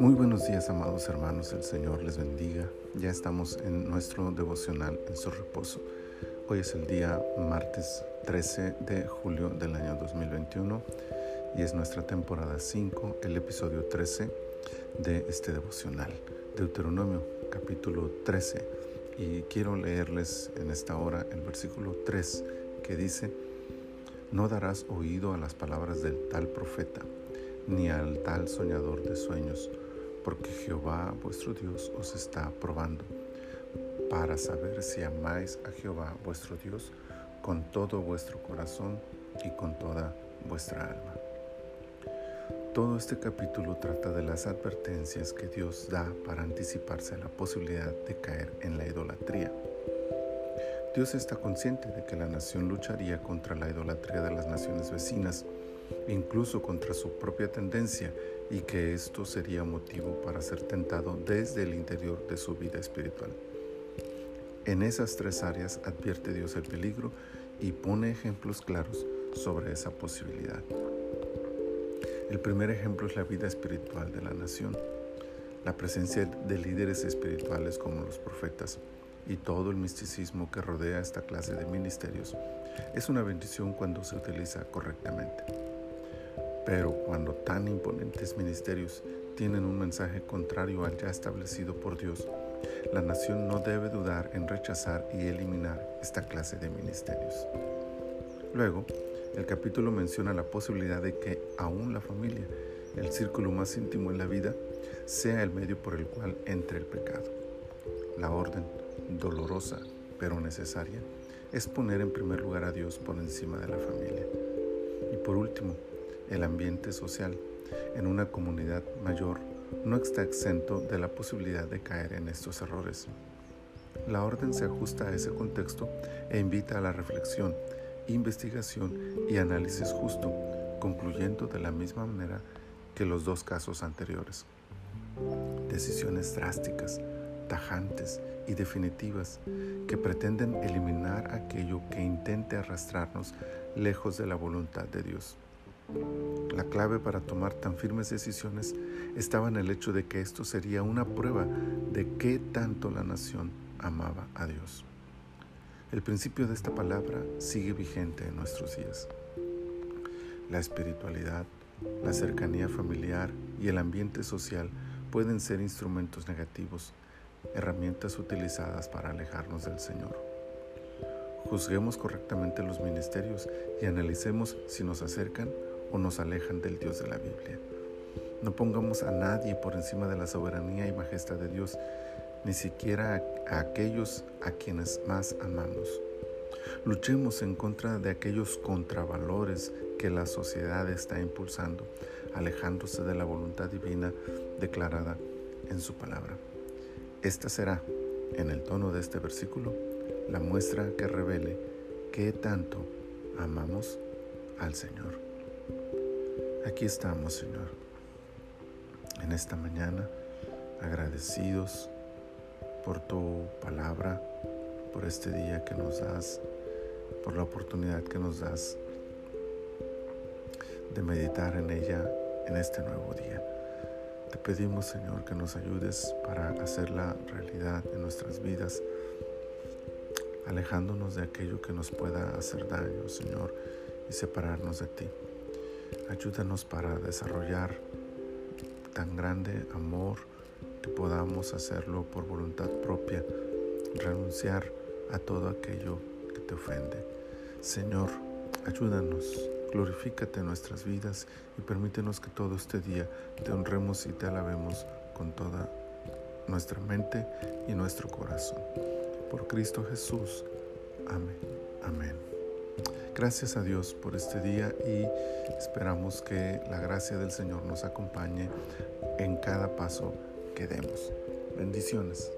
Muy buenos días, amados hermanos, el Señor les bendiga. Ya estamos en nuestro devocional en su reposo. Hoy es el día martes 13 de julio del año 2021 y es nuestra temporada 5, el episodio 13 de este devocional. Deuteronomio capítulo 13 y quiero leerles en esta hora el versículo 3 que dice, no darás oído a las palabras del tal profeta, ni al tal soñador de sueños, porque Jehová vuestro Dios os está probando para saber si amáis a Jehová vuestro Dios con todo vuestro corazón y con toda vuestra alma. Todo este capítulo trata de las advertencias que Dios da para anticiparse a la posibilidad de caer en la idolatría. Dios está consciente de que la nación lucharía contra la idolatría de las naciones vecinas, incluso contra su propia tendencia, y que esto sería motivo para ser tentado desde el interior de su vida espiritual. En esas tres áreas advierte Dios el peligro y pone ejemplos claros sobre esa posibilidad. El primer ejemplo es la vida espiritual de la nación, la presencia de líderes espirituales como los profetas y todo el misticismo que rodea esta clase de ministerios es una bendición cuando se utiliza correctamente. Pero cuando tan imponentes ministerios tienen un mensaje contrario al ya establecido por Dios, la nación no debe dudar en rechazar y eliminar esta clase de ministerios. Luego, el capítulo menciona la posibilidad de que aún la familia, el círculo más íntimo en la vida, sea el medio por el cual entre el pecado. La orden, dolorosa pero necesaria, es poner en primer lugar a Dios por encima de la familia. Y por último, el ambiente social en una comunidad mayor no está exento de la posibilidad de caer en estos errores. La orden se ajusta a ese contexto e invita a la reflexión investigación y análisis justo, concluyendo de la misma manera que los dos casos anteriores. Decisiones drásticas, tajantes y definitivas que pretenden eliminar aquello que intente arrastrarnos lejos de la voluntad de Dios. La clave para tomar tan firmes decisiones estaba en el hecho de que esto sería una prueba de qué tanto la nación amaba a Dios. El principio de esta palabra sigue vigente en nuestros días. La espiritualidad, la cercanía familiar y el ambiente social pueden ser instrumentos negativos, herramientas utilizadas para alejarnos del Señor. Juzguemos correctamente los ministerios y analicemos si nos acercan o nos alejan del Dios de la Biblia. No pongamos a nadie por encima de la soberanía y majestad de Dios ni siquiera a aquellos a quienes más amamos. Luchemos en contra de aquellos contravalores que la sociedad está impulsando, alejándose de la voluntad divina declarada en su palabra. Esta será, en el tono de este versículo, la muestra que revele qué tanto amamos al Señor. Aquí estamos, Señor, en esta mañana, agradecidos por tu palabra, por este día que nos das, por la oportunidad que nos das de meditar en ella en este nuevo día. Pedimos, Señor, que nos ayudes para hacerla realidad en nuestras vidas, alejándonos de aquello que nos pueda hacer daño, Señor, y separarnos de ti. Ayúdanos para desarrollar tan grande amor, podamos hacerlo por voluntad propia, renunciar a todo aquello que te ofende. Señor, ayúdanos, glorifícate nuestras vidas y permítenos que todo este día te honremos y te alabemos con toda nuestra mente y nuestro corazón. Por Cristo Jesús. Amén. Amén. Gracias a Dios por este día y esperamos que la gracia del Señor nos acompañe en cada paso que demos. Bendiciones.